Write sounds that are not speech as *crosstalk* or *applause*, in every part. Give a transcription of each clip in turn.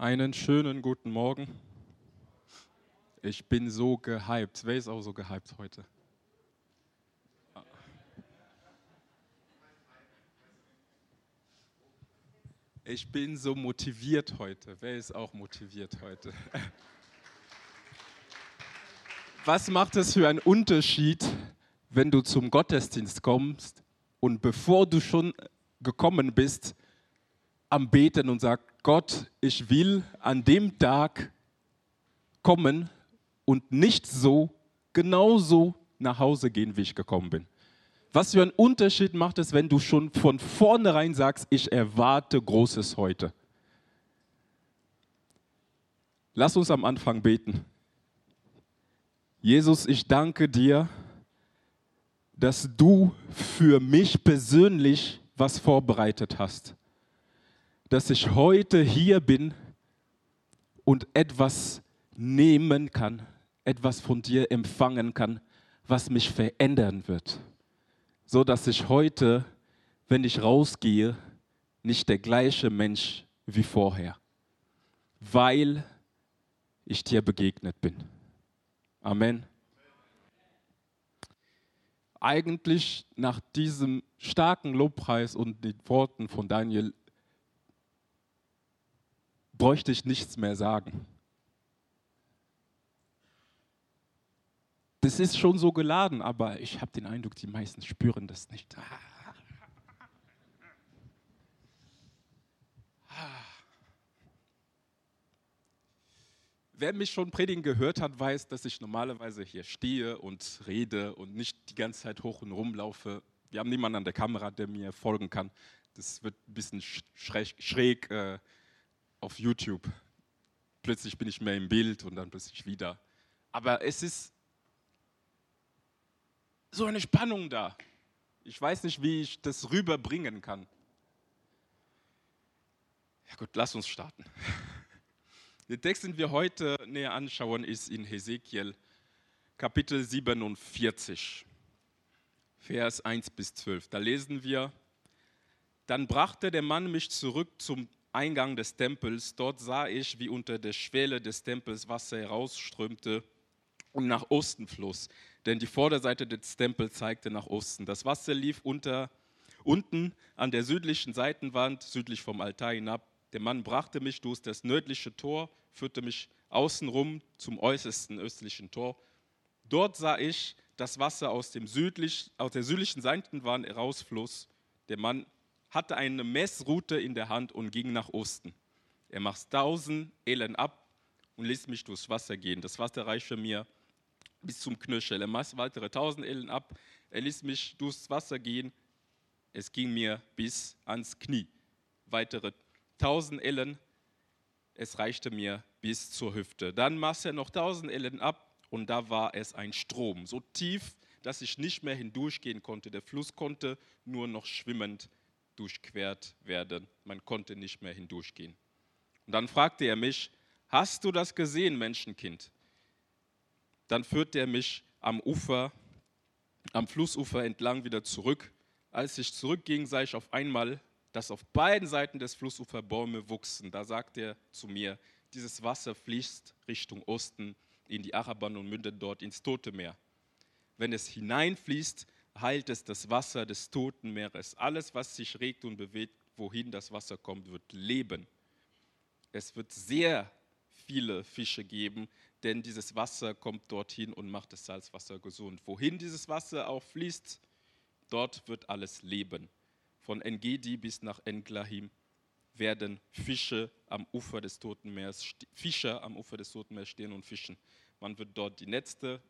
Einen schönen guten Morgen. Ich bin so gehypt. Wer ist auch so gehypt heute? Ich bin so motiviert heute. Wer ist auch motiviert heute? *laughs* Was macht es für einen Unterschied, wenn du zum Gottesdienst kommst und bevor du schon gekommen bist, am Beten und sagst, Gott, ich will an dem Tag kommen und nicht so, genauso nach Hause gehen, wie ich gekommen bin. Was für einen Unterschied macht es, wenn du schon von vornherein sagst, ich erwarte Großes heute. Lass uns am Anfang beten. Jesus, ich danke dir, dass du für mich persönlich was vorbereitet hast. Dass ich heute hier bin und etwas nehmen kann, etwas von dir empfangen kann, was mich verändern wird. So dass ich heute, wenn ich rausgehe, nicht der gleiche Mensch wie vorher, weil ich dir begegnet bin. Amen eigentlich nach diesem starken Lobpreis und den Worten von Daniel bräuchte ich nichts mehr sagen. Das ist schon so geladen, aber ich habe den Eindruck, die meisten spüren das nicht. Wer mich schon predigen gehört hat, weiß, dass ich normalerweise hier stehe und rede und nicht die ganze Zeit hoch und rum laufe. Wir haben niemanden an der Kamera, der mir folgen kann. Das wird ein bisschen schräg, schräg äh, auf YouTube. Plötzlich bin ich mehr im Bild und dann plötzlich wieder. Aber es ist so eine Spannung da. Ich weiß nicht, wie ich das rüberbringen kann. Ja gut, lass uns starten. *laughs* Der Text, den wir heute näher anschauen, ist in Hesekiel Kapitel 47, Vers 1 bis 12. Da lesen wir, dann brachte der Mann mich zurück zum Eingang des Tempels. Dort sah ich, wie unter der Schwelle des Tempels Wasser herausströmte und nach Osten floss, denn die Vorderseite des Tempels zeigte nach Osten. Das Wasser lief unter, unten an der südlichen Seitenwand, südlich vom Altar hinab, der Mann brachte mich durch das nördliche Tor, führte mich außenrum zum äußersten östlichen Tor. Dort sah ich das Wasser aus, dem südlich, aus der südlichen Seitenwand herausfloss. Der Mann hatte eine Messroute in der Hand und ging nach Osten. Er machte tausend Elen ab und ließ mich durchs Wasser gehen. Das Wasser reichte mir bis zum Knöchel. Er machte weitere tausend Elen ab. Er ließ mich durchs Wasser gehen. Es ging mir bis ans Knie. Weitere 1000 Ellen, es reichte mir bis zur Hüfte. Dann machte er noch 1000 Ellen ab und da war es ein Strom, so tief, dass ich nicht mehr hindurchgehen konnte. Der Fluss konnte nur noch schwimmend durchquert werden. Man konnte nicht mehr hindurchgehen. Und dann fragte er mich, hast du das gesehen, Menschenkind? Dann führte er mich am Ufer, am Flussufer entlang wieder zurück. Als ich zurückging, sah ich auf einmal dass auf beiden Seiten des Flussufer Bäume wuchsen. Da sagt er zu mir, dieses Wasser fließt Richtung Osten in die Araban und mündet dort ins Tote Meer. Wenn es hineinfließt, heilt es das Wasser des Toten Meeres. Alles, was sich regt und bewegt, wohin das Wasser kommt, wird leben. Es wird sehr viele Fische geben, denn dieses Wasser kommt dorthin und macht das Salzwasser gesund. Wohin dieses Wasser auch fließt, dort wird alles leben von Engedi bis nach Englahim werden Fische am Ufer des Toten Meeres, Fischer am Ufer des Toten Meeres stehen und fischen. Man wird dort die Netze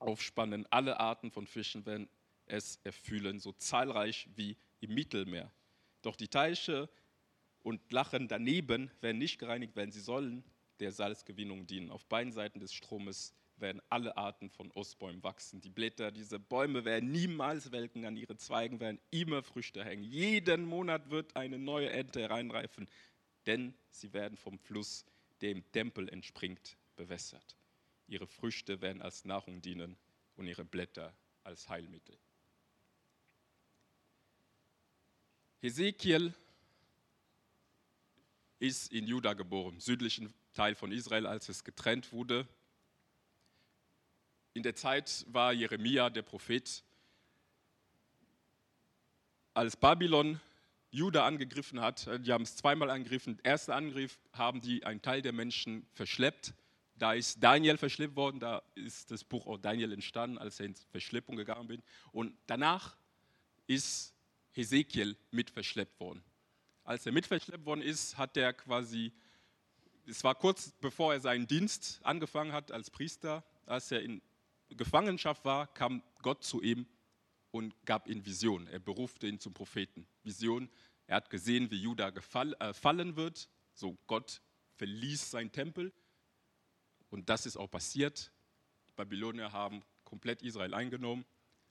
aufspannen. Alle Arten von Fischen werden es erfüllen, so zahlreich wie im Mittelmeer. Doch die Teiche und Lachen daneben werden nicht gereinigt werden. Sie sollen der Salzgewinnung dienen. Auf beiden Seiten des Stromes werden alle Arten von Ostbäumen wachsen. Die Blätter dieser Bäume werden niemals welken, an ihre Zweigen werden immer Früchte hängen. Jeden Monat wird eine neue Ente hereinreifen, denn sie werden vom Fluss, der im Tempel entspringt, bewässert. Ihre Früchte werden als Nahrung dienen und ihre Blätter als Heilmittel. Hesekiel ist in Juda geboren, im südlichen Teil von Israel, als es getrennt wurde. In der Zeit war Jeremia, der Prophet, als Babylon Juda angegriffen hat, die haben es zweimal angegriffen. Der erste Angriff haben die einen Teil der Menschen verschleppt. Da ist Daniel verschleppt worden, da ist das Buch auch Daniel entstanden, als er in Verschleppung gegangen bin. Und danach ist Hesekiel mit verschleppt worden. Als er mit verschleppt worden ist, hat er quasi, es war kurz bevor er seinen Dienst angefangen hat als Priester, als er in Gefangenschaft war, kam Gott zu ihm und gab ihm Vision. Er berufte ihn zum Propheten. Vision, er hat gesehen, wie Juda gefall, äh, fallen wird. So, Gott verließ seinen Tempel. Und das ist auch passiert. Die Babylonier haben komplett Israel eingenommen.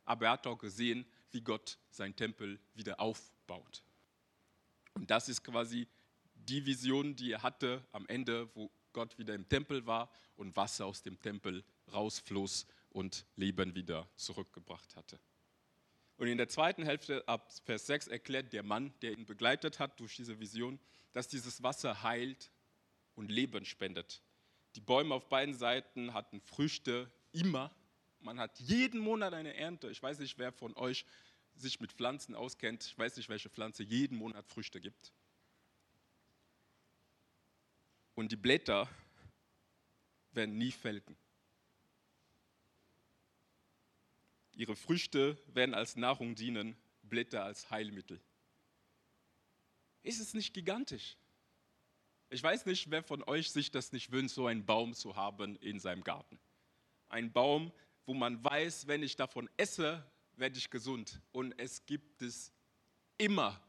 Aber er hat auch gesehen, wie Gott seinen Tempel wieder aufbaut. Und das ist quasi die Vision, die er hatte am Ende, wo Gott wieder im Tempel war und Wasser aus dem Tempel rausfloss und Leben wieder zurückgebracht hatte. Und in der zweiten Hälfte ab Vers 6 erklärt der Mann, der ihn begleitet hat durch diese Vision, dass dieses Wasser heilt und Leben spendet. Die Bäume auf beiden Seiten hatten Früchte immer. Man hat jeden Monat eine Ernte. Ich weiß nicht, wer von euch sich mit Pflanzen auskennt. Ich weiß nicht, welche Pflanze jeden Monat Früchte gibt. Und die Blätter werden nie felgen. Ihre Früchte werden als Nahrung dienen, Blätter als Heilmittel. Ist es nicht gigantisch? Ich weiß nicht, wer von euch sich das nicht wünscht, so einen Baum zu haben in seinem Garten. Ein Baum, wo man weiß, wenn ich davon esse, werde ich gesund. Und es gibt es immer.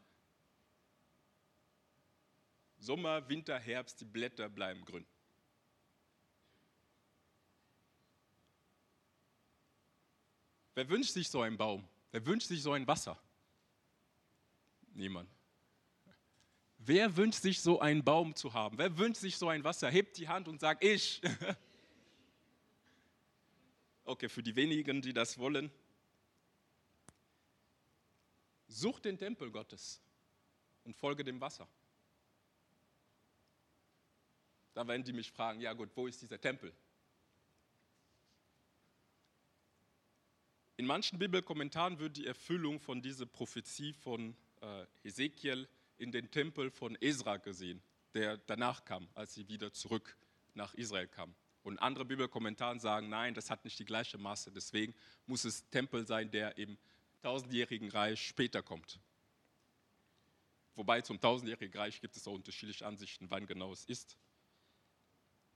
Sommer, Winter, Herbst, die Blätter bleiben grün. Wer wünscht sich so einen Baum? Wer wünscht sich so ein Wasser? Niemand. Wer wünscht sich so einen Baum zu haben? Wer wünscht sich so ein Wasser? Hebt die Hand und sagt, ich. *laughs* Okay, für die wenigen, die das wollen. Such den Tempel Gottes und folge dem Wasser. Da werden die mich fragen, ja gut, wo ist dieser Tempel? In manchen Bibelkommentaren wird die Erfüllung von dieser Prophezie von äh, Ezekiel in den Tempel von Esra gesehen, der danach kam, als sie wieder zurück nach Israel kam. Und andere Bibelkommentare sagen, nein, das hat nicht die gleiche Masse. Deswegen muss es Tempel sein, der im tausendjährigen Reich später kommt. Wobei zum tausendjährigen Reich gibt es auch unterschiedliche Ansichten, wann genau es ist.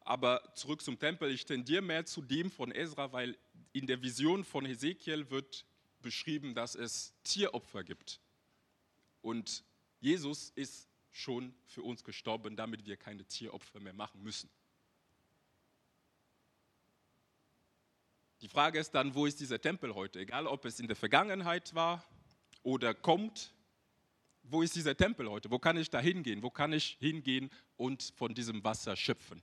Aber zurück zum Tempel, ich tendiere mehr zu dem von Ezra, weil in der Vision von Hesekiel wird beschrieben, dass es Tieropfer gibt. Und Jesus ist schon für uns gestorben, damit wir keine Tieropfer mehr machen müssen. Die Frage ist dann, wo ist dieser Tempel heute? Egal, ob es in der Vergangenheit war oder kommt, wo ist dieser Tempel heute? Wo kann ich da hingehen? Wo kann ich hingehen und von diesem Wasser schöpfen?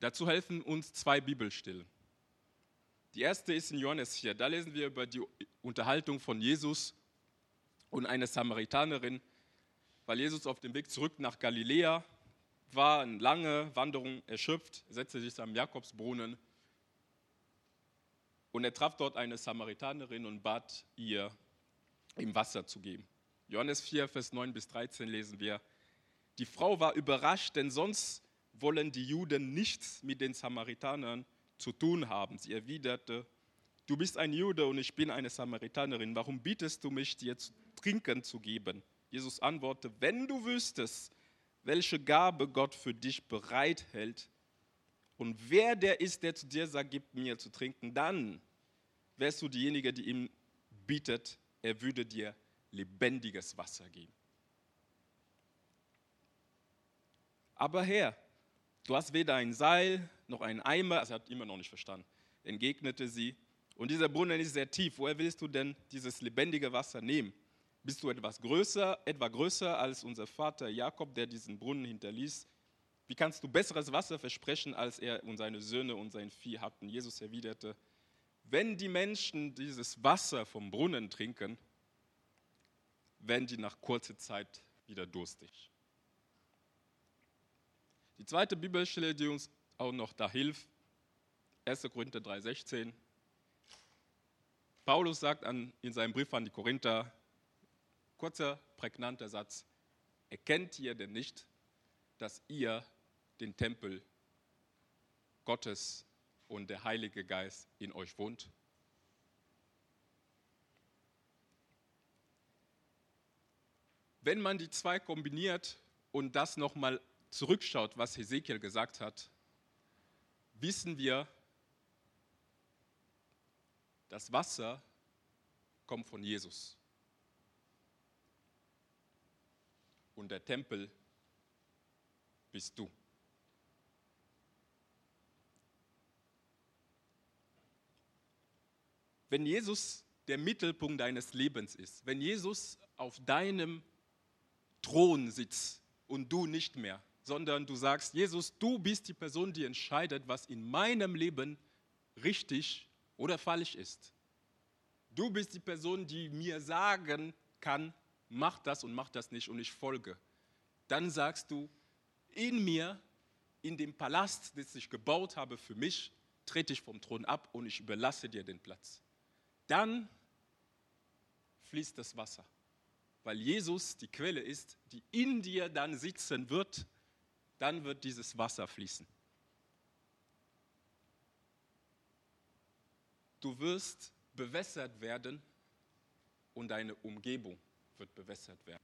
Dazu helfen uns zwei Bibelstellen. Die erste ist in Johannes 4. Da lesen wir über die Unterhaltung von Jesus und einer Samaritanerin, weil Jesus auf dem Weg zurück nach Galiläa war, eine lange Wanderung erschöpft, setzte sich am Jakobsbrunnen und er traf dort eine Samaritanerin und bat ihr, ihm Wasser zu geben. Johannes 4, Vers 9 bis 13 lesen wir, die Frau war überrascht, denn sonst wollen die Juden nichts mit den Samaritanern zu tun haben. Sie erwiderte, du bist ein Jude und ich bin eine Samaritanerin, warum bietest du mich, dir zu trinken zu geben? Jesus antwortete, wenn du wüsstest, welche Gabe Gott für dich bereithält und wer der ist, der zu dir sagt, gib mir zu trinken, dann wärst du diejenige, die ihm bietet, er würde dir lebendiges Wasser geben. Aber Herr, du hast weder ein Seil noch einen Eimer, also er hat immer noch nicht verstanden, entgegnete sie. Und dieser Brunnen ist sehr tief. Woher willst du denn dieses lebendige Wasser nehmen? Bist du etwas größer, etwa größer als unser Vater Jakob, der diesen Brunnen hinterließ? Wie kannst du besseres Wasser versprechen, als er und seine Söhne und sein Vieh hatten? Jesus erwiderte, wenn die Menschen dieses Wasser vom Brunnen trinken, werden die nach kurzer Zeit wieder durstig. Die zweite Bibelstelle, die uns auch noch da hilft, 1. Korinther 3,16. Paulus sagt an, in seinem Brief an die Korinther, kurzer, prägnanter Satz, erkennt ihr denn nicht, dass ihr den Tempel Gottes und der Heilige Geist in euch wohnt? Wenn man die zwei kombiniert und das nochmal zurückschaut, was Hesekiel gesagt hat, wissen wir, das Wasser kommt von Jesus. Und der Tempel bist du. Wenn Jesus der Mittelpunkt deines Lebens ist, wenn Jesus auf deinem Thron sitzt und du nicht mehr, sondern du sagst, Jesus, du bist die Person, die entscheidet, was in meinem Leben richtig oder falsch ist. Du bist die Person, die mir sagen kann, mach das und mach das nicht und ich folge. Dann sagst du, in mir, in dem Palast, den ich gebaut habe für mich, trete ich vom Thron ab und ich überlasse dir den Platz. Dann fließt das Wasser, weil Jesus die Quelle ist, die in dir dann sitzen wird dann wird dieses Wasser fließen. Du wirst bewässert werden und deine Umgebung wird bewässert werden.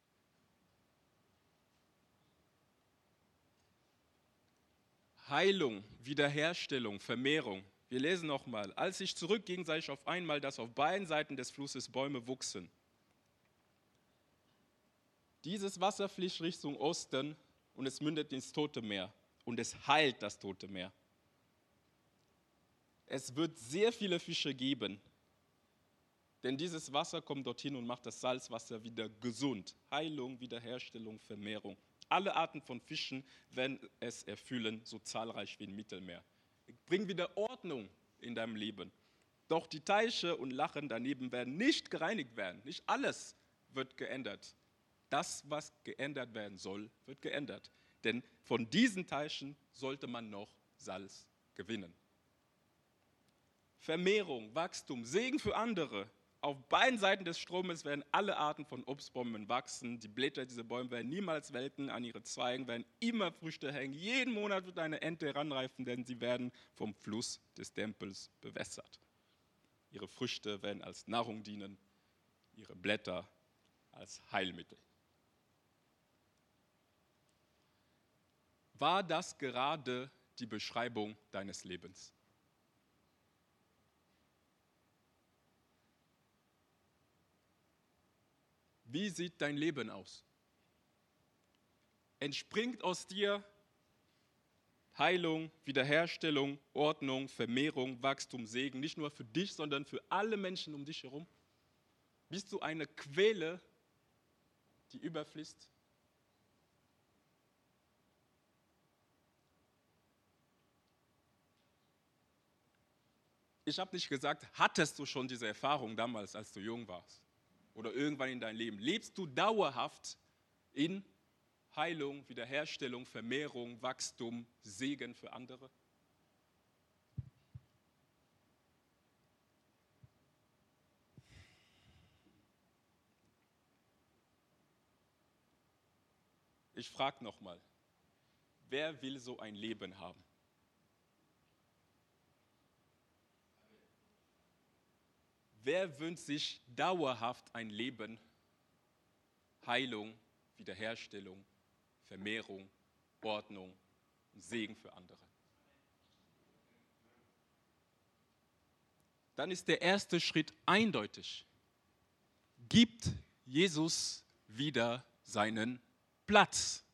Heilung, Wiederherstellung, Vermehrung. Wir lesen nochmal. Als ich zurückging, sah ich auf einmal, dass auf beiden Seiten des Flusses Bäume wuchsen. Dieses Wasser fließt Richtung Osten und es mündet ins Tote Meer und es heilt das Tote Meer. Es wird sehr viele Fische geben, denn dieses Wasser kommt dorthin und macht das Salzwasser wieder gesund. Heilung, Wiederherstellung, Vermehrung. Alle Arten von Fischen werden es erfüllen, so zahlreich wie im Mittelmeer. Bring wieder Ordnung in deinem Leben. Doch die Teiche und Lachen daneben werden nicht gereinigt werden. Nicht alles wird geändert das, was geändert werden soll, wird geändert. Denn von diesen Teichen sollte man noch Salz gewinnen. Vermehrung, Wachstum, Segen für andere. Auf beiden Seiten des Stromes werden alle Arten von Obstbäumen wachsen. Die Blätter dieser Bäume werden niemals welken, an ihre Zweigen werden immer Früchte hängen. Jeden Monat wird eine Ente heranreifen, denn sie werden vom Fluss des Tempels bewässert. Ihre Früchte werden als Nahrung dienen, ihre Blätter als Heilmittel. war das gerade die Beschreibung deines Lebens? Wie sieht dein Leben aus? Entspringt aus dir Heilung, Wiederherstellung, Ordnung, Vermehrung, Wachstum, Segen, nicht nur für dich, sondern für alle Menschen um dich herum? Bist du eine Quelle, die überfließt? ich habe nicht gesagt, hattest du schon diese Erfahrung damals, als du jung warst oder irgendwann in deinem Leben. Lebst du dauerhaft in Heilung, Wiederherstellung, Vermehrung, Wachstum, Segen für andere? Ich frage nochmal, wer will so ein Leben haben? Wer wünscht sich dauerhaft ein Leben, Heilung, Wiederherstellung, Vermehrung, Ordnung und Segen für andere? Dann ist der erste Schritt eindeutig. Gibt Jesus wieder seinen Platz.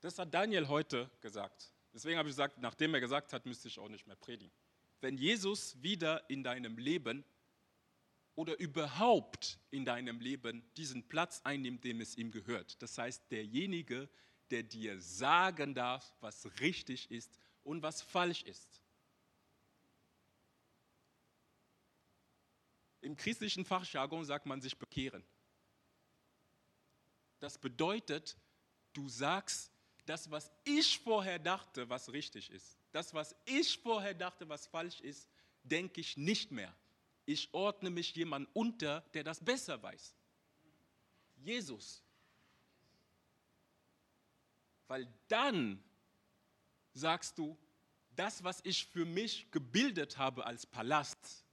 Das hat Daniel heute gesagt. Deswegen habe ich gesagt, nachdem er gesagt hat, müsste ich auch nicht mehr predigen wenn Jesus wieder in deinem Leben oder überhaupt in deinem Leben diesen Platz einnimmt, dem es ihm gehört. Das heißt, derjenige, der dir sagen darf, was richtig ist und was falsch ist. Im christlichen Fachjargon sagt man sich bekehren. Das bedeutet, du sagst, das, was ich vorher dachte, was richtig ist, das, was ich vorher dachte, was falsch ist, denke ich nicht mehr. Ich ordne mich jemand unter, der das besser weiß. Jesus. Weil dann sagst du, das, was ich für mich gebildet habe als Palast,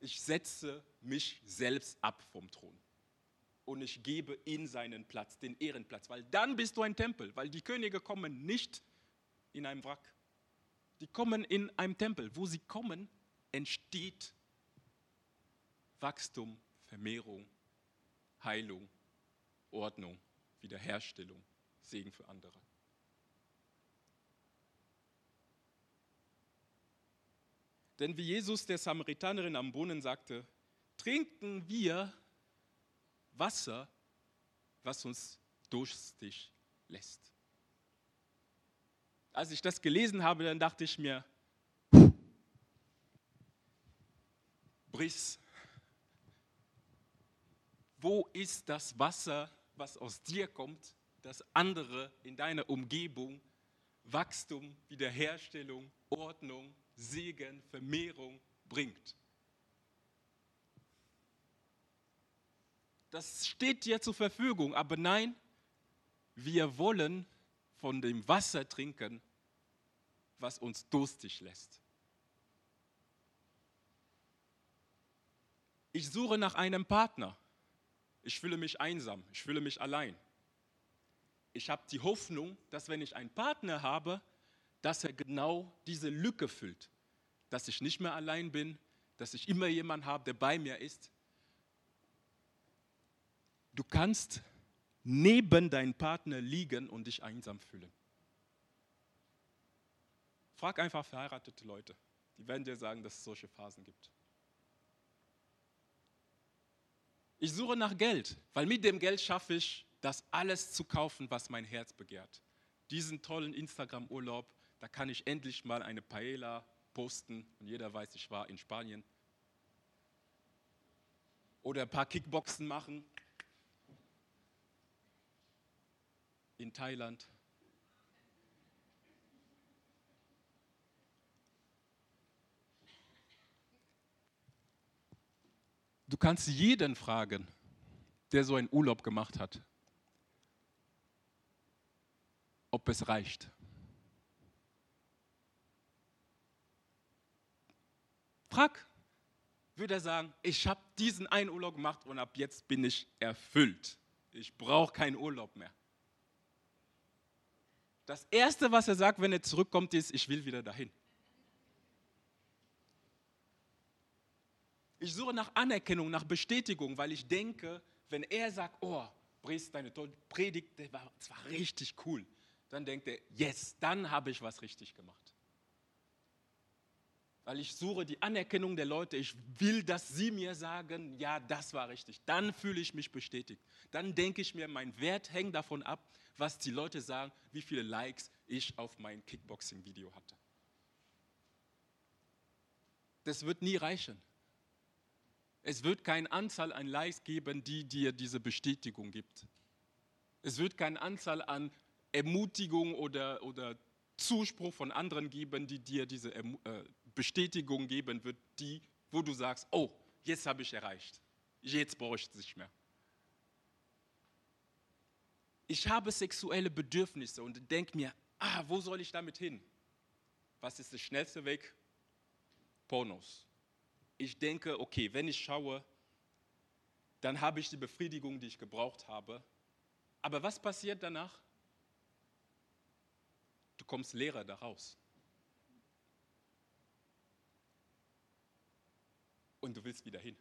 ich setze mich selbst ab vom Thron und ich gebe ihm seinen Platz, den Ehrenplatz, weil dann bist du ein Tempel, weil die Könige kommen nicht in einem Wrack. Die kommen in einem Tempel. Wo sie kommen, entsteht Wachstum, Vermehrung, Heilung, Ordnung, Wiederherstellung, Segen für andere. Denn wie Jesus der Samaritanerin am Brunnen sagte, trinken wir Wasser, was uns durstig lässt. Als ich das gelesen habe, dann dachte ich mir, Briss, wo ist das Wasser, was aus dir kommt, das andere in deiner Umgebung Wachstum, Wiederherstellung, Ordnung, Segen, Vermehrung bringt? Das steht dir zur Verfügung, aber nein, wir wollen von dem Wasser trinken, was uns durstig lässt. Ich suche nach einem Partner. Ich fühle mich einsam, ich fühle mich allein. Ich habe die Hoffnung, dass wenn ich einen Partner habe, dass er genau diese Lücke füllt. Dass ich nicht mehr allein bin, dass ich immer jemanden habe, der bei mir ist. Du kannst neben deinem Partner liegen und dich einsam fühlen. Frag einfach verheiratete Leute. Die werden dir sagen, dass es solche Phasen gibt. Ich suche nach Geld, weil mit dem Geld schaffe ich, das alles zu kaufen, was mein Herz begehrt. Diesen tollen Instagram-Urlaub, da kann ich endlich mal eine Paella posten und jeder weiß, ich war in Spanien. Oder ein paar Kickboxen machen in Thailand. Du kannst jeden fragen, der so einen Urlaub gemacht hat, ob es reicht. Frag, würde er sagen, ich habe diesen einen Urlaub gemacht und ab jetzt bin ich erfüllt. Ich brauche keinen Urlaub mehr. Das Erste, was er sagt, wenn er zurückkommt, ist, ich will wieder dahin. Ich suche nach Anerkennung, nach Bestätigung, weil ich denke, wenn er sagt, oh, Brice, deine Predigt, das war, das war richtig cool, dann denkt er, yes, dann habe ich was richtig gemacht. Weil ich suche die Anerkennung der Leute, ich will, dass sie mir sagen, ja, das war richtig. Dann fühle ich mich bestätigt. Dann denke ich mir, mein Wert hängt davon ab, was die Leute sagen, wie viele Likes ich auf mein Kickboxing-Video hatte. Das wird nie reichen. Es wird keine Anzahl an Likes geben, die dir diese Bestätigung gibt. Es wird keine Anzahl an Ermutigung oder, oder Zuspruch von anderen geben, die dir diese äh, Bestätigung geben wird, die, wo du sagst, oh, jetzt habe ich erreicht. Jetzt brauche ich es nicht mehr. Ich habe sexuelle Bedürfnisse und denke mir, ah, wo soll ich damit hin? Was ist der schnellste Weg? Pornos ich denke, okay, wenn ich schaue, dann habe ich die Befriedigung, die ich gebraucht habe. Aber was passiert danach? Du kommst leerer daraus. Und du willst wieder hin.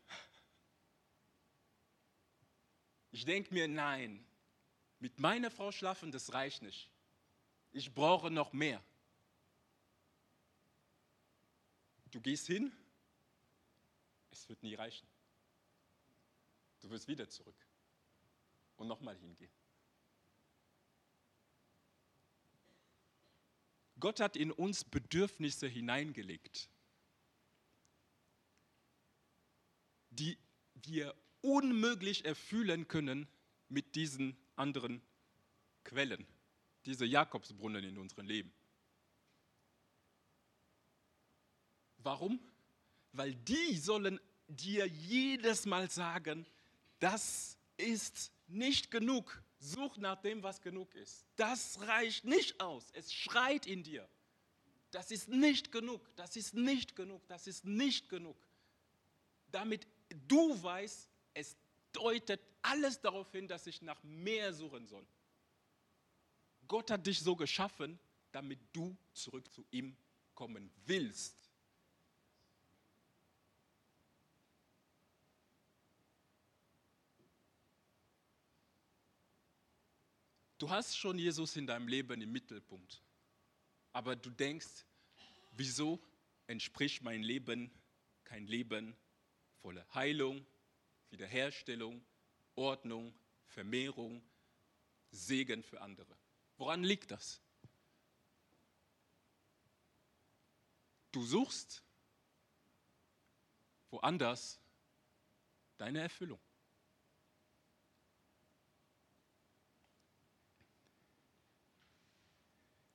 Ich denke mir, nein, mit meiner Frau schlafen, das reicht nicht. Ich brauche noch mehr. Du gehst hin es wird nie reichen. Du wirst wieder zurück und nochmal hingehen. Gott hat in uns Bedürfnisse hineingelegt. die wir unmöglich erfüllen können mit diesen anderen Quellen, diese Jakobsbrunnen in unserem Leben. Warum? Weil die sollen dir jedes Mal sagen, das ist nicht genug. Such nach dem, was genug ist. Das reicht nicht aus. Es schreit in dir. Das ist nicht genug. Das ist nicht genug. Das ist nicht genug. Damit du weißt, es deutet alles darauf hin, dass ich nach mehr suchen soll. Gott hat dich so geschaffen, damit du zurück zu ihm kommen willst. Du hast schon Jesus in deinem Leben im Mittelpunkt, aber du denkst, wieso entspricht mein Leben kein Leben voller Heilung, Wiederherstellung, Ordnung, Vermehrung, Segen für andere. Woran liegt das? Du suchst woanders deine Erfüllung.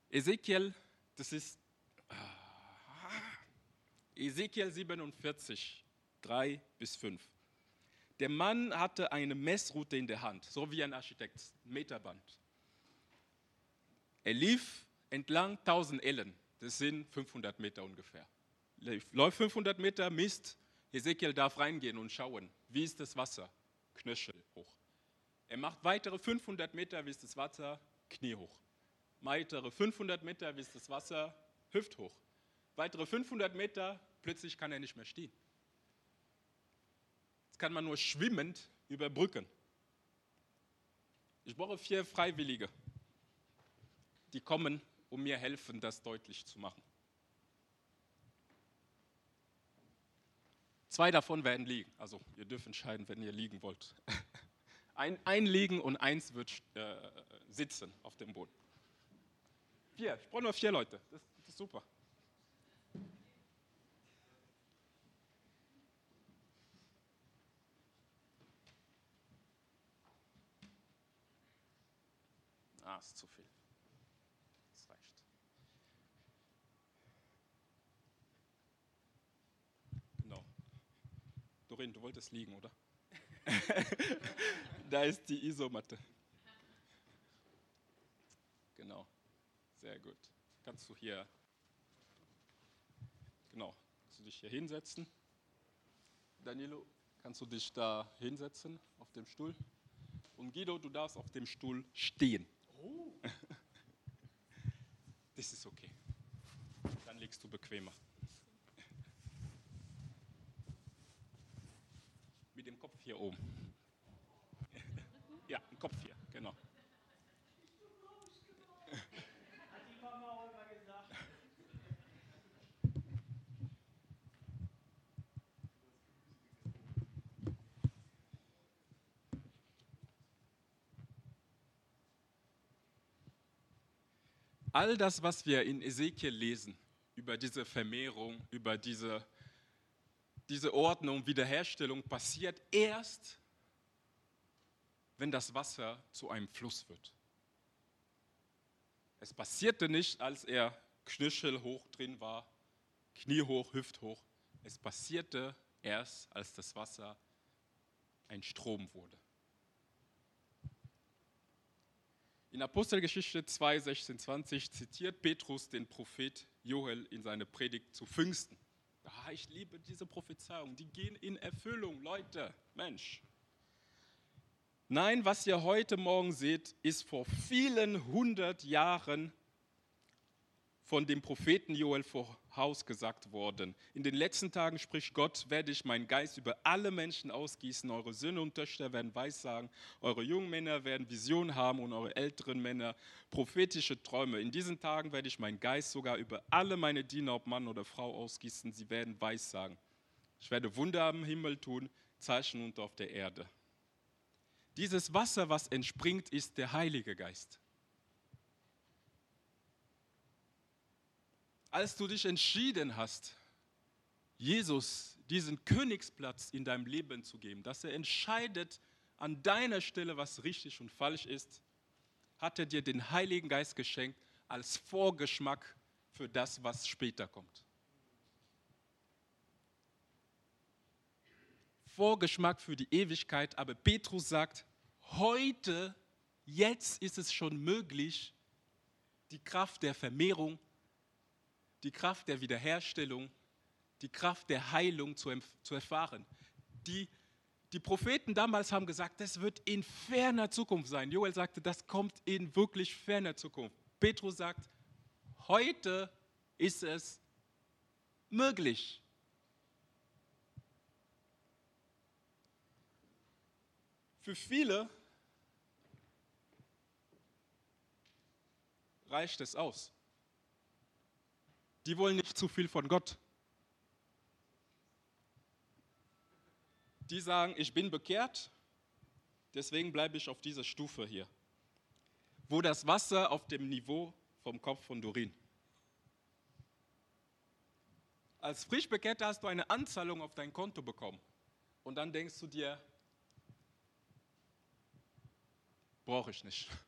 Ezekiel, das ist ah, Ezekiel 47, 3 bis 5. Der Mann hatte eine Messroute in der Hand, so wie ein Architekt, Meterband. Er lief entlang 1000 Ellen, das sind 500 Meter ungefähr. Läuft 500 Meter, misst, Ezekiel darf reingehen und schauen, wie ist das Wasser? Knöchel hoch. Er macht weitere 500 Meter, wie ist das Wasser? Knie hoch. Weitere 500 Meter, wie ist das Wasser? Hüfthoch. Weitere 500 Meter, plötzlich kann er nicht mehr stehen. Jetzt kann man nur schwimmend überbrücken. Ich brauche vier Freiwillige, die kommen, um mir helfen, das deutlich zu machen. Zwei davon werden liegen. Also ihr dürft entscheiden, wenn ihr liegen wollt. *laughs* Ein, ein liegen und eins wird äh, sitzen auf dem Boden. Vier. Ich brauche nur vier Leute. Das, das ist super. Ist zu viel. Das reicht. Genau. Dorin, du wolltest liegen, oder? *laughs* da ist die Isomatte. Genau. Sehr gut. Kannst du hier, genau, kannst du dich hier hinsetzen. Danilo, kannst du dich da hinsetzen auf dem Stuhl? Und Guido, du darfst auf dem Stuhl stehen. Oh. *laughs* Das ist okay. Dann liegst du bequemer. Mit dem Kopf hier oben. *laughs* Ja, Kopf hier, genau. All das, was wir in Ezekiel lesen, über diese Vermehrung, über diese, diese Ordnung, Wiederherstellung, passiert erst, wenn das Wasser zu einem Fluss wird. Es passierte nicht, als er knöchelhoch drin war, kniehoch, hüfthoch. Es passierte erst, als das Wasser ein Strom wurde. In Apostelgeschichte 2, 16, 20 zitiert Petrus den Prophet Joel in seiner Predigt zu Pfingsten. Ah, ich liebe diese Prophezeiung, die gehen in Erfüllung, Leute, Mensch. Nein, was ihr heute Morgen seht, ist vor vielen hundert Jahren von dem Propheten Joel vorausgesagt worden. In den letzten Tagen spricht Gott, werde ich meinen Geist über alle Menschen ausgießen. Eure Söhne und Töchter werden Weissagen, eure jungen Männer werden Visionen haben und eure älteren Männer prophetische Träume. In diesen Tagen werde ich meinen Geist sogar über alle meine Diener, ob Mann oder Frau, ausgießen. Sie werden Weissagen. Ich werde Wunder am Himmel tun, Zeichen und auf der Erde. Dieses Wasser, was entspringt, ist der Heilige Geist. Als du dich entschieden hast, Jesus diesen Königsplatz in deinem Leben zu geben, dass er entscheidet an deiner Stelle, was richtig und falsch ist, hat er dir den Heiligen Geist geschenkt als Vorgeschmack für das, was später kommt. Vorgeschmack für die Ewigkeit, aber Petrus sagt, heute, jetzt ist es schon möglich, die Kraft der Vermehrung, die Kraft der Wiederherstellung, die Kraft der Heilung zu, zu erfahren. Die, die Propheten damals haben gesagt, das wird in ferner Zukunft sein. Joel sagte, das kommt in wirklich ferner Zukunft. Petrus sagt, heute ist es möglich. Für viele reicht es aus. Die wollen nicht zu viel von Gott. Die sagen, ich bin bekehrt, deswegen bleibe ich auf dieser Stufe hier, wo das Wasser auf dem Niveau vom Kopf von Dorin. Als Frischbekehrter hast du eine Anzahlung auf dein Konto bekommen und dann denkst du dir, brauche ich nicht. *laughs*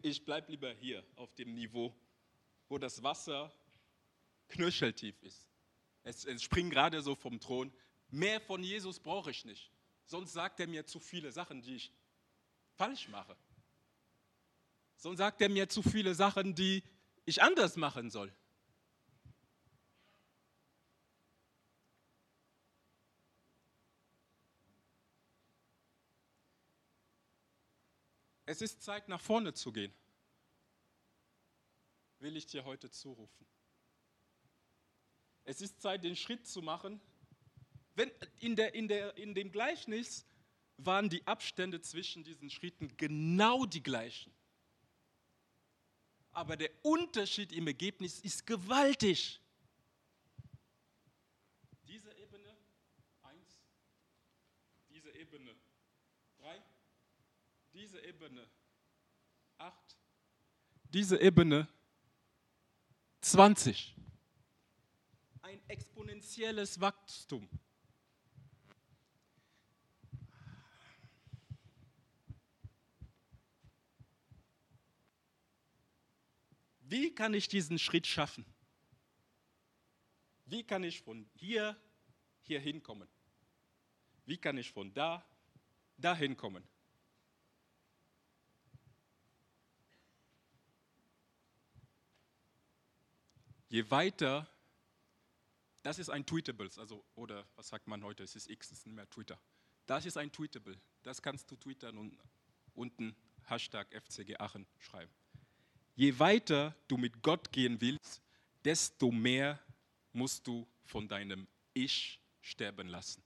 Ich bleibe lieber hier auf dem Niveau, wo das Wasser knöcheltief ist. Es, es springt gerade so vom Thron. Mehr von Jesus brauche ich nicht. Sonst sagt er mir zu viele Sachen, die ich falsch mache. Sonst sagt er mir zu viele Sachen, die ich anders machen soll. Es ist Zeit, nach vorne zu gehen. Will ich dir heute zurufen. Es ist Zeit, den Schritt zu machen. Wenn in, der, in, der, in dem Gleichnis waren die Abstände zwischen diesen Schritten genau die gleichen. Aber der Unterschied im Ergebnis ist gewaltig. Diese Ebene 1, diese Ebene diese Ebene 8, diese Ebene 20. Exponentielles Wachstum. Wie kann ich diesen Schritt schaffen? Wie kann ich von hier hier hinkommen? Wie kann ich von da dahin kommen? je weiter, das ist ein Tweetables, also, oder was sagt man heute, es ist X, es ist nicht mehr Twitter. Das ist ein Tweetable, das kannst du twittern und unten Hashtag FCG Aachen schreiben. Je weiter du mit Gott gehen willst, desto mehr musst du von deinem Ich sterben lassen.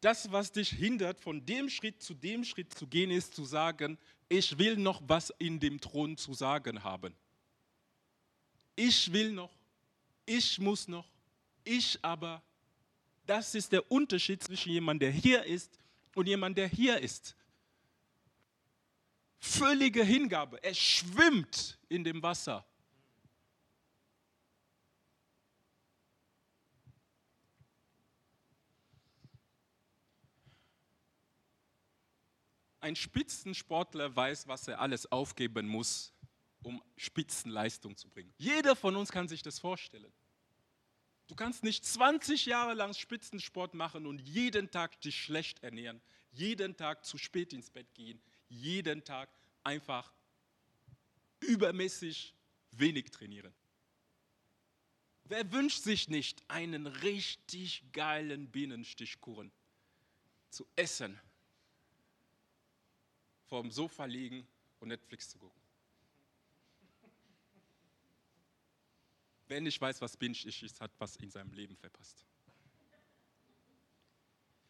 Das, was dich hindert, von dem Schritt zu dem Schritt zu gehen, ist zu sagen, ich will noch was in dem Thron zu sagen haben. Ich will noch, ich muss noch, ich aber. Das ist der Unterschied zwischen jemandem, der hier ist und jemandem, der hier ist. Völlige Hingabe. Er schwimmt in dem Wasser. Ein Spitzensportler weiß, was er alles aufgeben muss, um Spitzenleistung zu bringen. Jeder von uns kann sich das vorstellen. Du kannst nicht 20 Jahre lang Spitzensport machen und jeden Tag dich schlecht ernähren, jeden Tag zu spät ins Bett gehen, jeden Tag einfach übermäßig wenig trainieren. Wer wünscht sich nicht einen richtig geilen Bienenstichkuchen zu essen? vor dem Sofa liegen und Netflix zu gucken. Wer nicht weiß, was Binge ist, hat was in seinem Leben verpasst.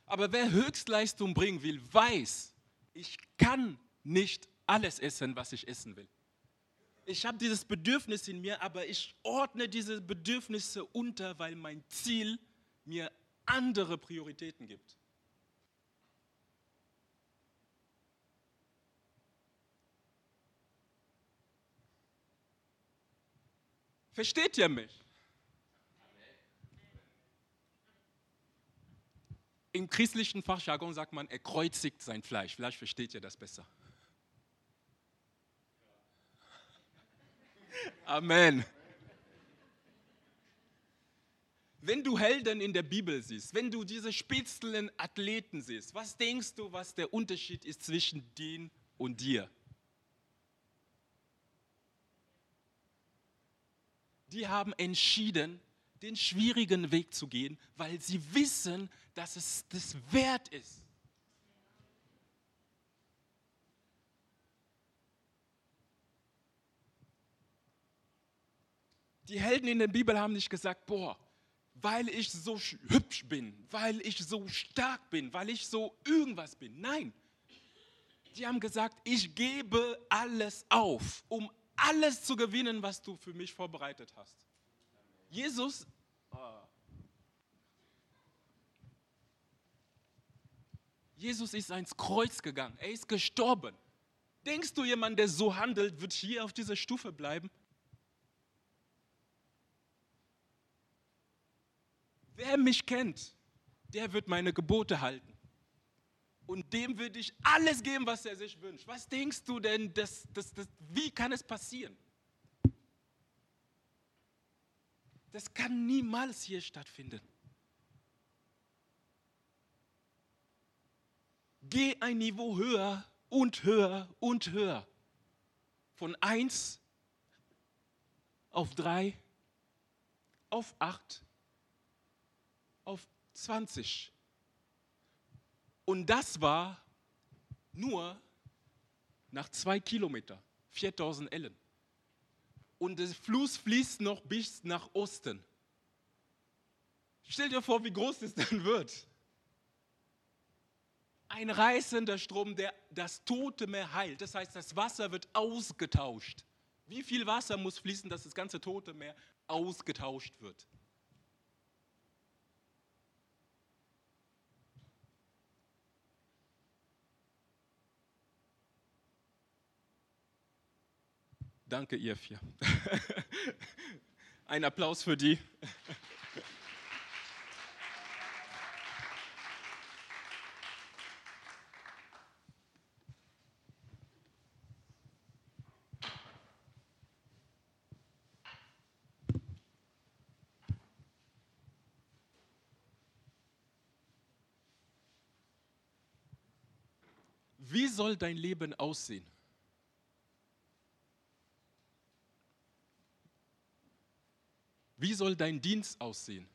Aber wer Höchstleistung bringen will, weiß, ich kann nicht alles essen, was ich essen will. Ich habe dieses Bedürfnis in mir, aber ich ordne diese Bedürfnisse unter, weil mein Ziel mir andere Prioritäten gibt. Versteht ihr mich? Im christlichen Fachjargon sagt man, er kreuzigt sein Fleisch. Vielleicht versteht ihr das besser. Amen. Wenn du Helden in der Bibel siehst, wenn du diese spitzelnden Athleten siehst, was denkst du, was der Unterschied ist zwischen denen und dir? Die haben entschieden, den schwierigen Weg zu gehen, weil sie wissen, dass es das wert ist. Die Helden in der Bibel haben nicht gesagt, boah, weil ich so hübsch bin, weil ich so stark bin, weil ich so irgendwas bin. Nein, die haben gesagt, ich gebe alles auf, um alles zu gewinnen, was du für mich vorbereitet hast. Jesus, ah. Jesus ist ans Kreuz gegangen, er ist gestorben. Denkst du, jemand, der so handelt, wird hier auf dieser Stufe bleiben? Wer mich kennt, der wird meine Gebote halten. Und dem würde ich alles geben, was er sich wünscht. Was denkst du denn, das, das, das, wie kann es passieren? Das kann niemals hier stattfinden. Geh ein Niveau höher und höher und höher. Von 1 auf 3 auf 8 auf 20. Und das war nur nach zwei Kilometern, 4000 Ellen. Und der Fluss fließt noch bis nach Osten. Stell dir vor, wie groß es dann wird. Ein reißender Strom, der das Tote Meer heilt. Das heißt, das Wasser wird ausgetauscht. Wie viel Wasser muss fließen, dass das ganze Tote Meer ausgetauscht wird? Danke, ihr vier. *laughs* Ein Applaus für die. Wie soll dein Leben aussehen? Wie soll dein Dienst aussehen?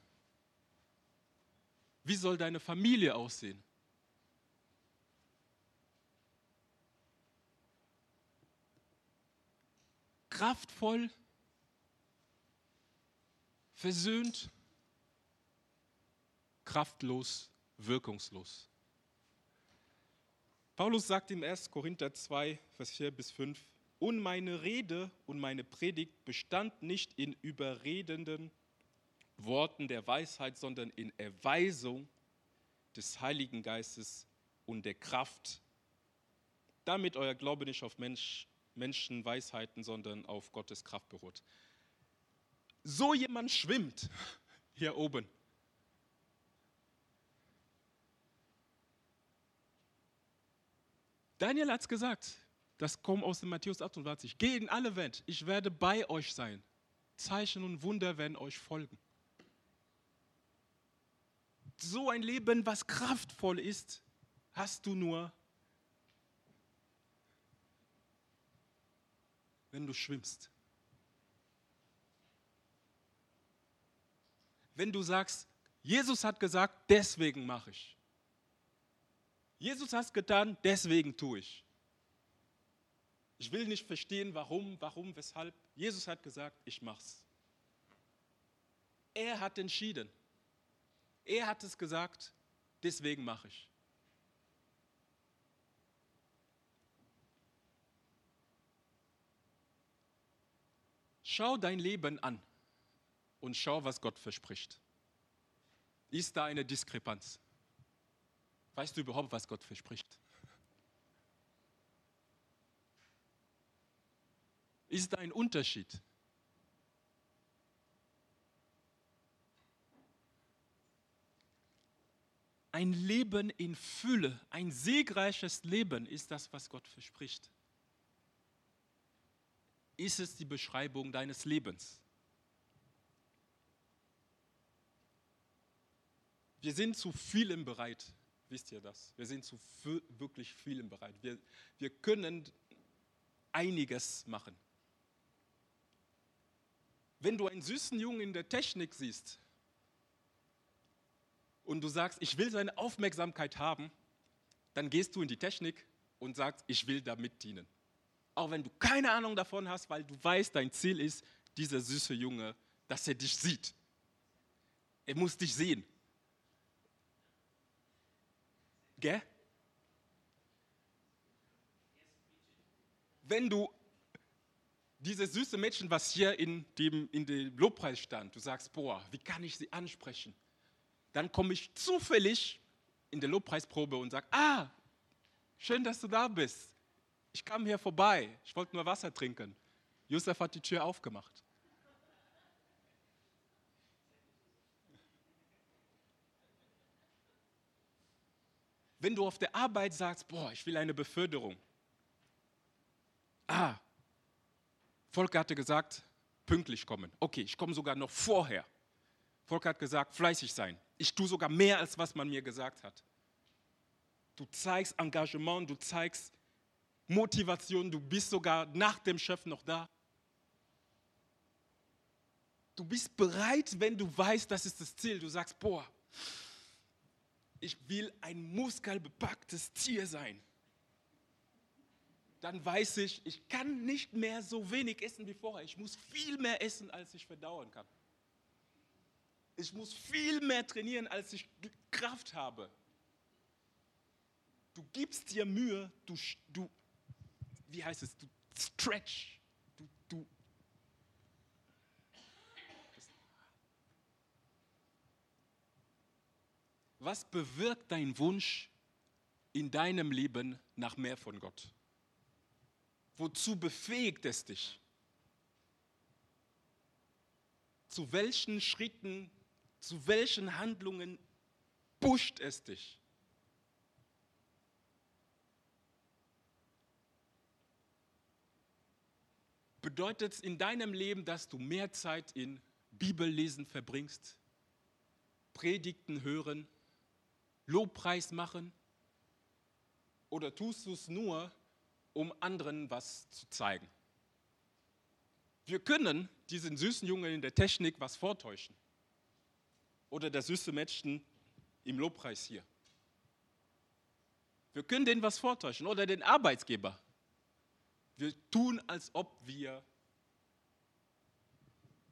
Wie soll deine Familie aussehen? Kraftvoll, versöhnt, kraftlos, wirkungslos. Paulus sagt im 1. Korinther 2, Vers 4 bis 5, und meine Rede und meine Predigt bestand nicht in überredenden Worten der Weisheit, sondern in Erweisung des Heiligen Geistes und der Kraft, damit euer Glaube nicht auf Mensch, Menschenweisheiten, sondern auf Gottes Kraft beruht. So jemand schwimmt hier oben. Daniel hat es gesagt, das kommt aus dem Matthäus 28. Geht in alle Welt, ich werde bei euch sein. Zeichen und Wunder werden euch folgen. So ein Leben, was kraftvoll ist, hast du nur, wenn du schwimmst. Wenn du sagst, Jesus hat gesagt, deswegen mache ich. Jesus hat getan, deswegen tue ich. Ich will nicht verstehen, warum, warum, weshalb. Jesus hat gesagt, ich mach's. Er hat entschieden. Er hat es gesagt, deswegen mache ich. Schau dein Leben an und schau, was Gott verspricht. Ist da eine Diskrepanz? Weißt du überhaupt, was Gott verspricht? Ist ein Unterschied. ein Leben in Fülle, ein siegreiches Leben ist das, was Gott verspricht. Ist es die Beschreibung deines Lebens? Wir sind zu vielem bereit, wisst ihr das? Wir sind zu wirklich vielem bereit. Wir, wir können einiges machen. Wenn du einen süßen Jungen in der Technik siehst und du sagst, ich will seine Aufmerksamkeit haben, dann gehst du in die Technik und sagst, ich will damit dienen. Auch wenn du keine Ahnung davon hast, weil du weißt, dein Ziel ist, dieser süße Junge, dass er dich sieht. Er muss dich sehen. Gell? Wenn du dieses süße Mädchen, was hier in dem, in dem Lobpreis stand, du sagst, boah, wie kann ich sie ansprechen? Dann komme ich zufällig in der Lobpreisprobe und sage, ah, schön, dass du da bist. Ich kam hier vorbei, ich wollte nur Wasser trinken. Josef hat die Tür aufgemacht. Wenn du auf der Arbeit sagst, boah, ich will eine Beförderung. Ah, Volker hatte gesagt, pünktlich kommen. Okay, ich komme sogar noch vorher. Volker hat gesagt, fleißig sein. Ich tue sogar mehr, als was man mir gesagt hat. Du zeigst Engagement, du zeigst Motivation, du bist sogar nach dem Chef noch da. Du bist bereit, wenn du weißt, das ist das Ziel. Du sagst, boah, ich will ein muskelbepacktes Tier sein dann weiß ich, ich kann nicht mehr so wenig essen wie vorher. Ich muss viel mehr essen, als ich verdauern kann. Ich muss viel mehr trainieren, als ich Kraft habe. Du gibst dir Mühe, du, du wie heißt es, du stretch, du, du. Was bewirkt dein Wunsch in deinem Leben nach mehr von Gott? Wozu befähigt es dich? Zu welchen Schritten, zu welchen Handlungen pusht es dich? Bedeutet es in deinem Leben, dass du mehr Zeit in Bibellesen verbringst, Predigten hören, Lobpreis machen? Oder tust du es nur, um anderen was zu zeigen. Wir können diesen süßen Jungen in der Technik was vortäuschen. Oder der süße Mädchen im Lobpreis hier. Wir können denen was vortäuschen. Oder den Arbeitsgeber. Wir tun, als ob wir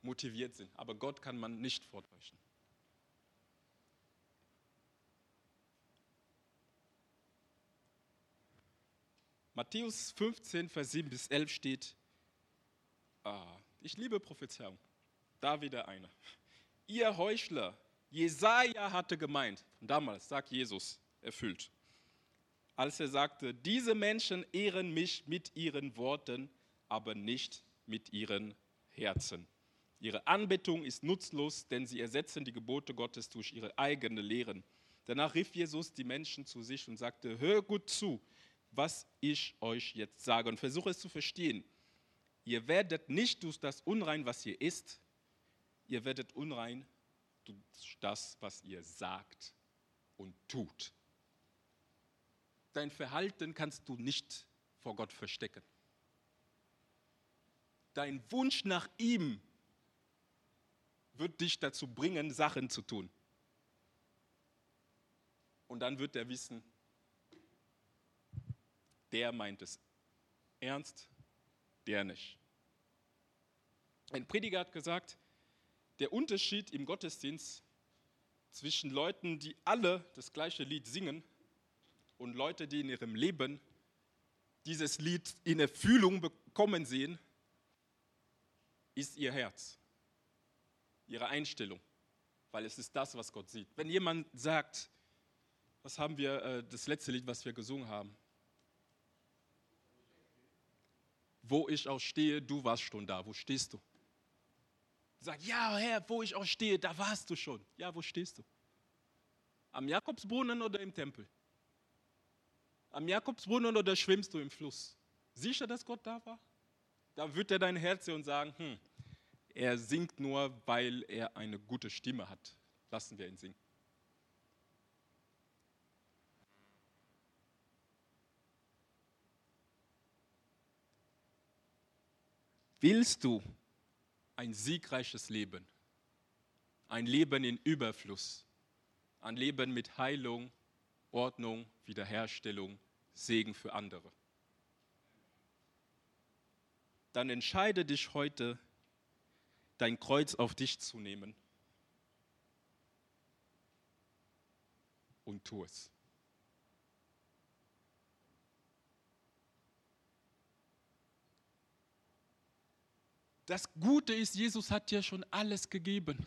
motiviert sind. Aber Gott kann man nicht vortäuschen. Matthäus 15, Vers 7 bis 11 steht, ah, ich liebe Prophezeiung, da wieder eine. Ihr Heuchler, Jesaja hatte gemeint, damals, sagt Jesus, erfüllt, als er sagte, diese Menschen ehren mich mit ihren Worten, aber nicht mit ihren Herzen. Ihre Anbetung ist nutzlos, denn sie ersetzen die Gebote Gottes durch ihre eigene Lehren. Danach rief Jesus die Menschen zu sich und sagte, hör gut zu, was ich euch jetzt sage und versuche es zu verstehen. Ihr werdet nicht durch das Unrein, was ihr isst, ihr werdet unrein durch das, was ihr sagt und tut. Dein Verhalten kannst du nicht vor Gott verstecken. Dein Wunsch nach ihm wird dich dazu bringen, Sachen zu tun. Und dann wird er wissen, der meint es ernst, der nicht. Ein Prediger hat gesagt, der Unterschied im Gottesdienst zwischen Leuten, die alle das gleiche Lied singen und Leute, die in ihrem Leben dieses Lied in Erfüllung bekommen sehen, ist ihr Herz, ihre Einstellung, weil es ist das, was Gott sieht. Wenn jemand sagt, was haben wir, äh, das letzte Lied, was wir gesungen haben, wo ich auch stehe, du warst schon da. Wo stehst du? Sag, ja, Herr, wo ich auch stehe, da warst du schon. Ja, wo stehst du? Am Jakobsbrunnen oder im Tempel? Am Jakobsbrunnen oder schwimmst du im Fluss? Sicher, dass Gott da war? Da wird er dein Herz sehen und sagen, hm, er singt nur, weil er eine gute Stimme hat. Lassen wir ihn singen. Willst du ein siegreiches Leben, ein Leben in Überfluss, ein Leben mit Heilung, Ordnung, Wiederherstellung, Segen für andere? Dann entscheide dich heute, dein Kreuz auf dich zu nehmen und tu es. Das Gute ist, Jesus hat dir schon alles gegeben.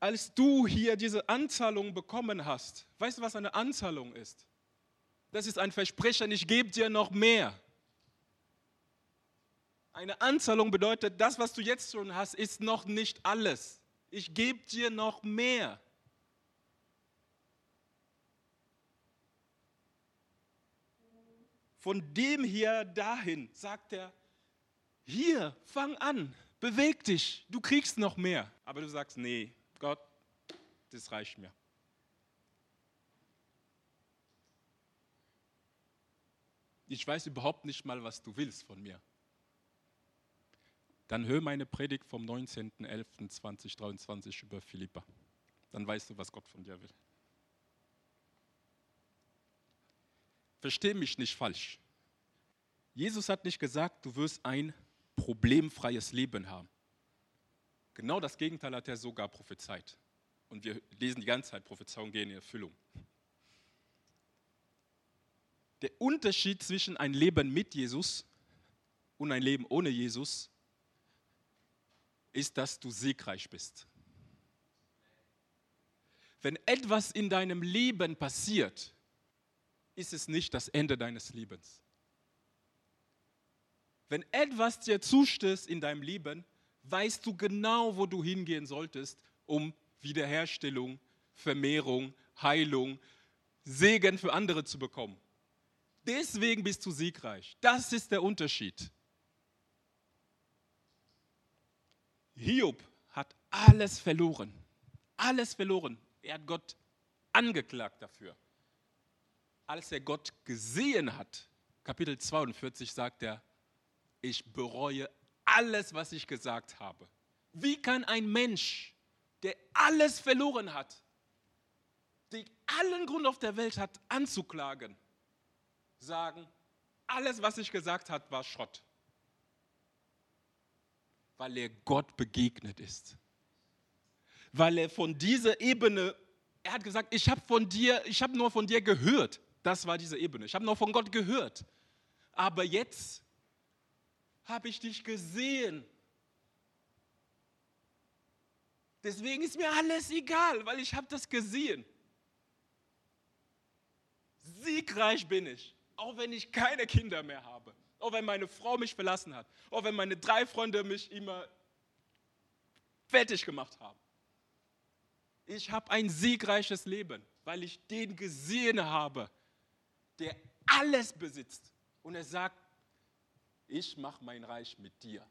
Als du hier diese Anzahlung bekommen hast, weißt du, was eine Anzahlung ist? Das ist ein Versprechen, ich gebe dir noch mehr. Eine Anzahlung bedeutet, das, was du jetzt schon hast, ist noch nicht alles. Ich gebe dir noch mehr. Von dem hier dahin sagt er, hier, fang an, beweg dich, du kriegst noch mehr. Aber du sagst, nee, Gott, das reicht mir. Ich weiß überhaupt nicht mal, was du willst von mir. Dann hör meine Predigt vom 19.11.2023 über Philippa. Dann weißt du, was Gott von dir will. Versteh mich nicht falsch. Jesus hat nicht gesagt, du wirst ein problemfreies Leben haben. Genau das Gegenteil hat er sogar prophezeit. Und wir lesen die ganze Zeit, Prophezeiungen gehen in Erfüllung. Der Unterschied zwischen ein Leben mit Jesus und ein Leben ohne Jesus ist, dass du siegreich bist. Wenn etwas in deinem Leben passiert, ist es nicht das Ende deines Lebens. Wenn etwas dir zustößt in deinem Leben, weißt du genau, wo du hingehen solltest, um Wiederherstellung, Vermehrung, Heilung, Segen für andere zu bekommen. Deswegen bist du siegreich. Das ist der Unterschied. Hiob hat alles verloren. Alles verloren. Er hat Gott angeklagt dafür. Als er Gott gesehen hat, Kapitel 42 sagt er, ich bereue alles, was ich gesagt habe. Wie kann ein Mensch, der alles verloren hat, den allen Grund auf der Welt hat anzuklagen, sagen, alles, was ich gesagt habe, war Schrott? Weil er Gott begegnet ist. Weil er von dieser Ebene, er hat gesagt, ich habe von dir, ich habe nur von dir gehört. Das war diese Ebene. Ich habe nur von Gott gehört. Aber jetzt habe ich dich gesehen. Deswegen ist mir alles egal, weil ich habe das gesehen. Siegreich bin ich, auch wenn ich keine Kinder mehr habe, auch wenn meine Frau mich verlassen hat, auch wenn meine drei Freunde mich immer fertig gemacht haben. Ich habe ein siegreiches Leben, weil ich den gesehen habe, der alles besitzt. Und er sagt, ich mache mein Reich mit dir.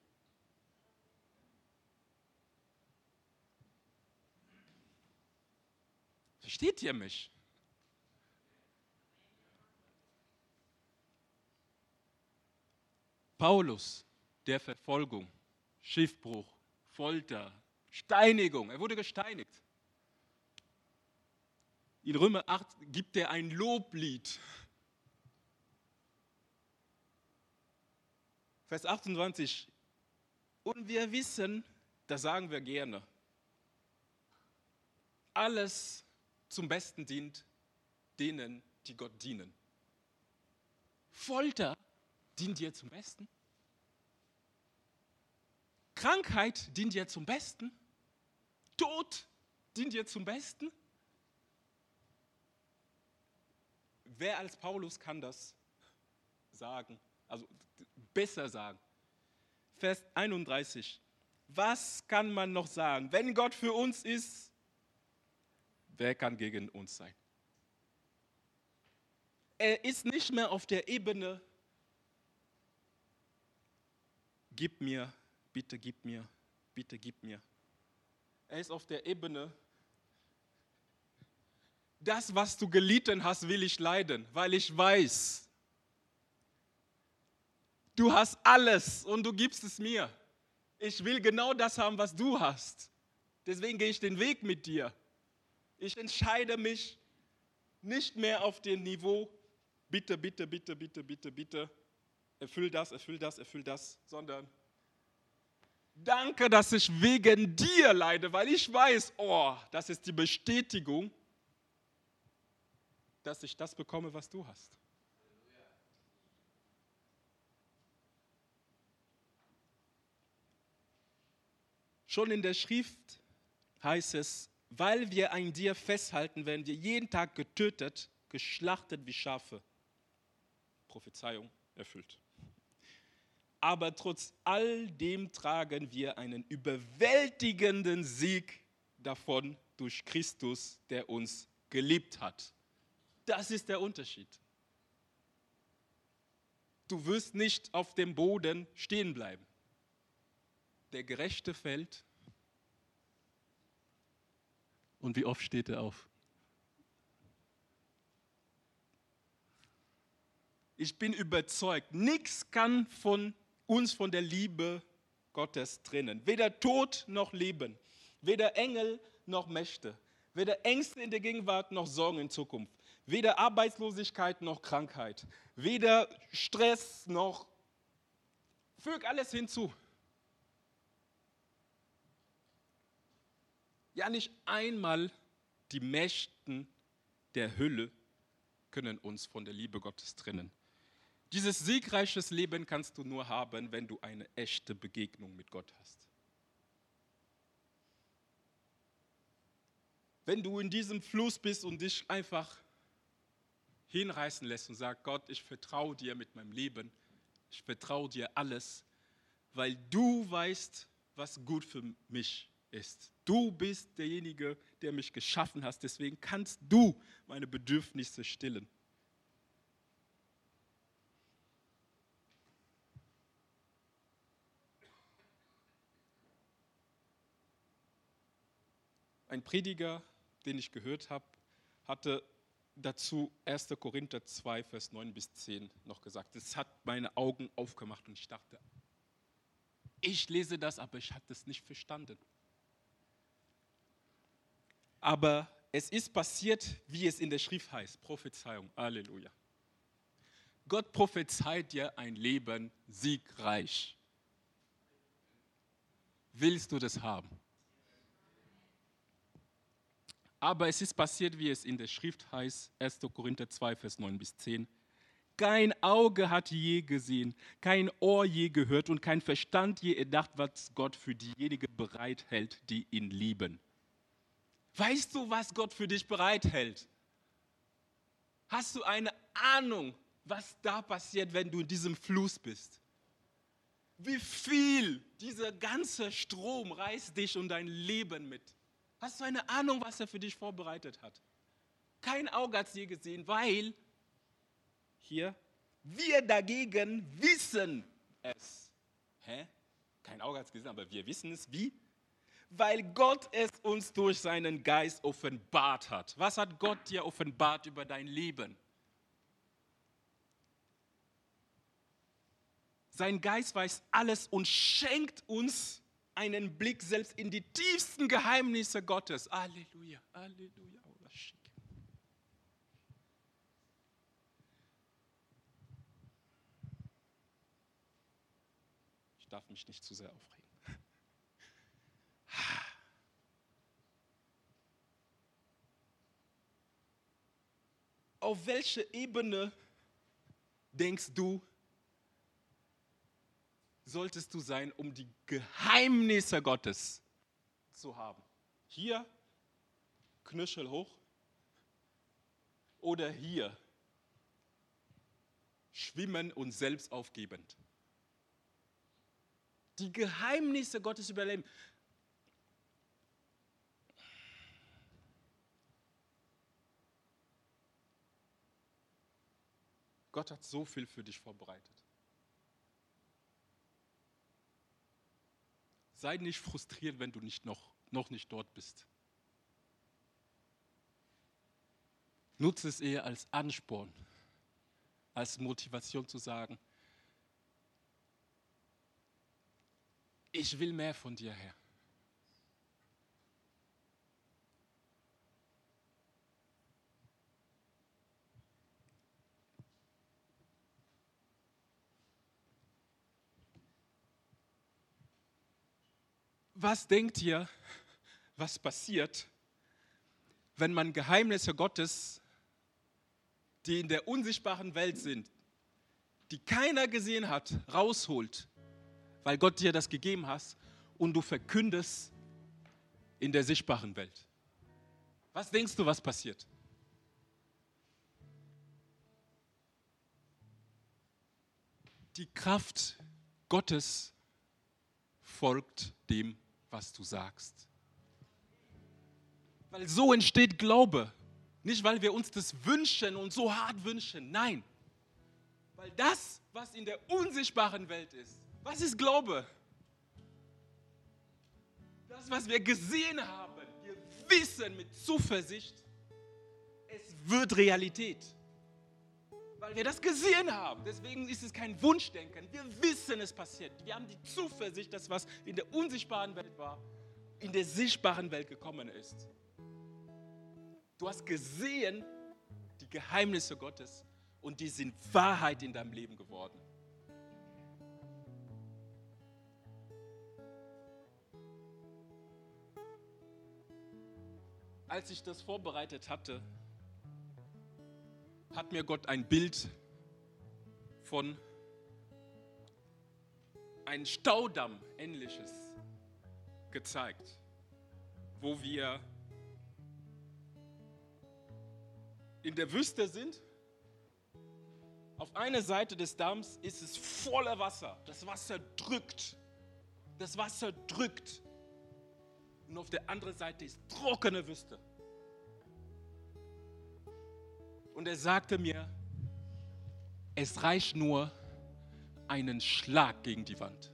Versteht ihr mich? Paulus, der Verfolgung, Schiffbruch, Folter, Steinigung, er wurde gesteinigt. In Römer 8 gibt er ein Loblied Vers 28. Und wir wissen, das sagen wir gerne, alles zum Besten dient denen, die Gott dienen. Folter dient dir zum Besten. Krankheit dient dir zum Besten. Tod dient dir zum Besten. Wer als Paulus kann das sagen? Also besser sagen. Vers 31. Was kann man noch sagen? Wenn Gott für uns ist, wer kann gegen uns sein? Er ist nicht mehr auf der Ebene, gib mir, bitte gib mir, bitte gib mir. Er ist auf der Ebene, das, was du gelitten hast, will ich leiden, weil ich weiß, du hast alles und du gibst es mir. Ich will genau das haben, was du hast. Deswegen gehe ich den Weg mit dir. Ich entscheide mich nicht mehr auf dem Niveau, bitte, bitte, bitte, bitte, bitte, bitte, erfüll das, erfüll das, erfüll das, sondern danke, dass ich wegen dir leide, weil ich weiß, oh, das ist die Bestätigung, dass ich das bekomme, was du hast. Schon in der Schrift heißt es, weil wir an dir festhalten, werden wir jeden Tag getötet, geschlachtet wie Schafe. Prophezeiung erfüllt. Aber trotz all dem tragen wir einen überwältigenden Sieg davon durch Christus, der uns geliebt hat. Das ist der Unterschied. Du wirst nicht auf dem Boden stehen bleiben. Der Gerechte fällt. Und wie oft steht er auf? Ich bin überzeugt, nichts kann von uns von der Liebe Gottes trennen. Weder Tod noch Leben, weder Engel noch Mächte, weder Ängste in der Gegenwart noch Sorgen in Zukunft, weder Arbeitslosigkeit noch Krankheit, weder Stress noch, füg alles hinzu. Ja, nicht einmal die Mächten der Hülle können uns von der Liebe Gottes trennen. Dieses siegreiches Leben kannst du nur haben, wenn du eine echte Begegnung mit Gott hast. Wenn du in diesem Fluss bist und dich einfach hinreißen lässt und sagst, Gott, ich vertraue dir mit meinem Leben, ich vertraue dir alles, weil du weißt, was gut für mich ist. Du bist derjenige, der mich geschaffen hast, deswegen kannst du meine Bedürfnisse stillen. Ein Prediger, den ich gehört habe, hatte dazu 1. Korinther 2, Vers 9 bis 10 noch gesagt. Es hat meine Augen aufgemacht und ich dachte, ich lese das, aber ich hatte es nicht verstanden. Aber es ist passiert, wie es in der Schrift heißt, Prophezeiung. Halleluja. Gott prophezeit dir ein Leben siegreich. Willst du das haben? Aber es ist passiert, wie es in der Schrift heißt, 1. Korinther 2, Vers 9 bis 10. Kein Auge hat je gesehen, kein Ohr je gehört und kein Verstand je erdacht, was Gott für diejenigen bereithält, die ihn lieben. Weißt du, was Gott für dich bereithält? Hast du eine Ahnung, was da passiert, wenn du in diesem Fluss bist? Wie viel dieser ganze Strom reißt dich und dein Leben mit? Hast du eine Ahnung, was er für dich vorbereitet hat? Kein Auge hat es je gesehen, weil hier wir dagegen wissen es. Hä? Kein Auge hat es gesehen, aber wir wissen es. Wie? Weil Gott es uns durch seinen Geist offenbart hat. Was hat Gott dir offenbart über dein Leben? Sein Geist weiß alles und schenkt uns einen Blick selbst in die tiefsten Geheimnisse Gottes. Halleluja, Halleluja. Ich darf mich nicht zu sehr aufregen. Auf welche Ebene denkst du, solltest du sein, um die Geheimnisse Gottes zu haben. Hier Knöchel hoch oder hier schwimmen und selbst aufgebend. Die Geheimnisse Gottes überleben. Gott hat so viel für dich vorbereitet. Sei nicht frustriert, wenn du nicht noch, noch nicht dort bist. Nutze es eher als Ansporn, als Motivation zu sagen, ich will mehr von dir, Herr. Was denkt ihr, was passiert, wenn man Geheimnisse Gottes, die in der unsichtbaren Welt sind, die keiner gesehen hat, rausholt, weil Gott dir das gegeben hat und du verkündest in der sichtbaren Welt? Was denkst du, was passiert? Die Kraft Gottes folgt dem, was du sagst. Weil so entsteht Glaube. Nicht, weil wir uns das wünschen und so hart wünschen. Nein. Weil das, was in der unsichtbaren Welt ist, was ist Glaube? Das, was wir gesehen haben, wir wissen mit Zuversicht, es wird Realität. Weil wir das gesehen haben. Deswegen ist es kein Wunschdenken. Wir wissen, es passiert. Wir haben die Zuversicht, dass was in der unsichtbaren Welt war, in der sichtbaren Welt gekommen ist. Du hast gesehen die Geheimnisse Gottes und die sind Wahrheit in deinem Leben geworden. Als ich das vorbereitet hatte, hat mir Gott ein Bild von einem Staudamm ähnliches gezeigt, wo wir in der Wüste sind. Auf einer Seite des Damms ist es voller Wasser. Das Wasser drückt. Das Wasser drückt. Und auf der anderen Seite ist trockene Wüste. Und er sagte mir, es reicht nur einen Schlag gegen die Wand.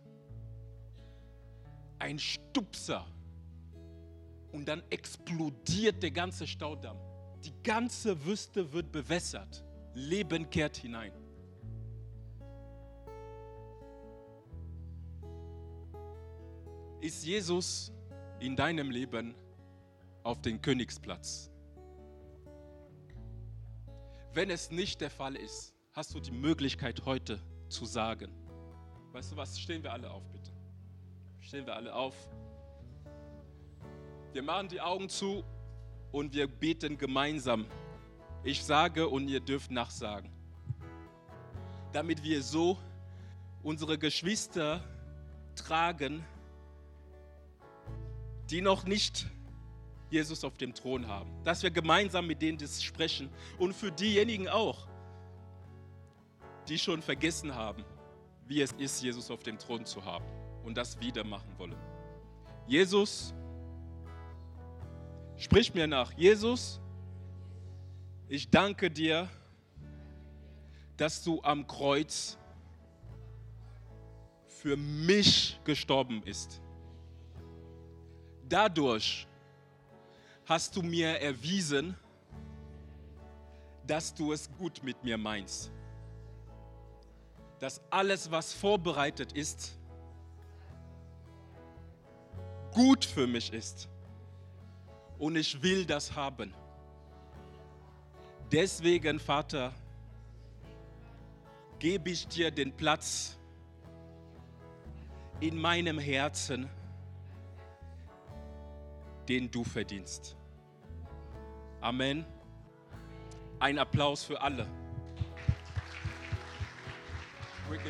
Ein Stupser. Und dann explodiert der ganze Staudamm. Die ganze Wüste wird bewässert. Leben kehrt hinein. Ist Jesus in deinem Leben auf den Königsplatz? Wenn es nicht der Fall ist, hast du die Möglichkeit heute zu sagen, weißt du was, stehen wir alle auf bitte. Stehen wir alle auf. Wir machen die Augen zu und wir beten gemeinsam. Ich sage und ihr dürft nachsagen. Damit wir so unsere Geschwister tragen, die noch nicht Jesus auf dem Thron haben. Dass wir gemeinsam mit denen das sprechen. Und für diejenigen auch, die schon vergessen haben, wie es ist, Jesus auf dem Thron zu haben und das wieder machen wollen. Jesus, sprich mir nach. Jesus, ich danke dir, dass du am Kreuz für mich gestorben bist. Dadurch hast du mir erwiesen, dass du es gut mit mir meinst. Dass alles, was vorbereitet ist, gut für mich ist. Und ich will das haben. Deswegen, Vater, gebe ich dir den Platz in meinem Herzen, den du verdienst. Amen. Ein Applaus für alle. Ricky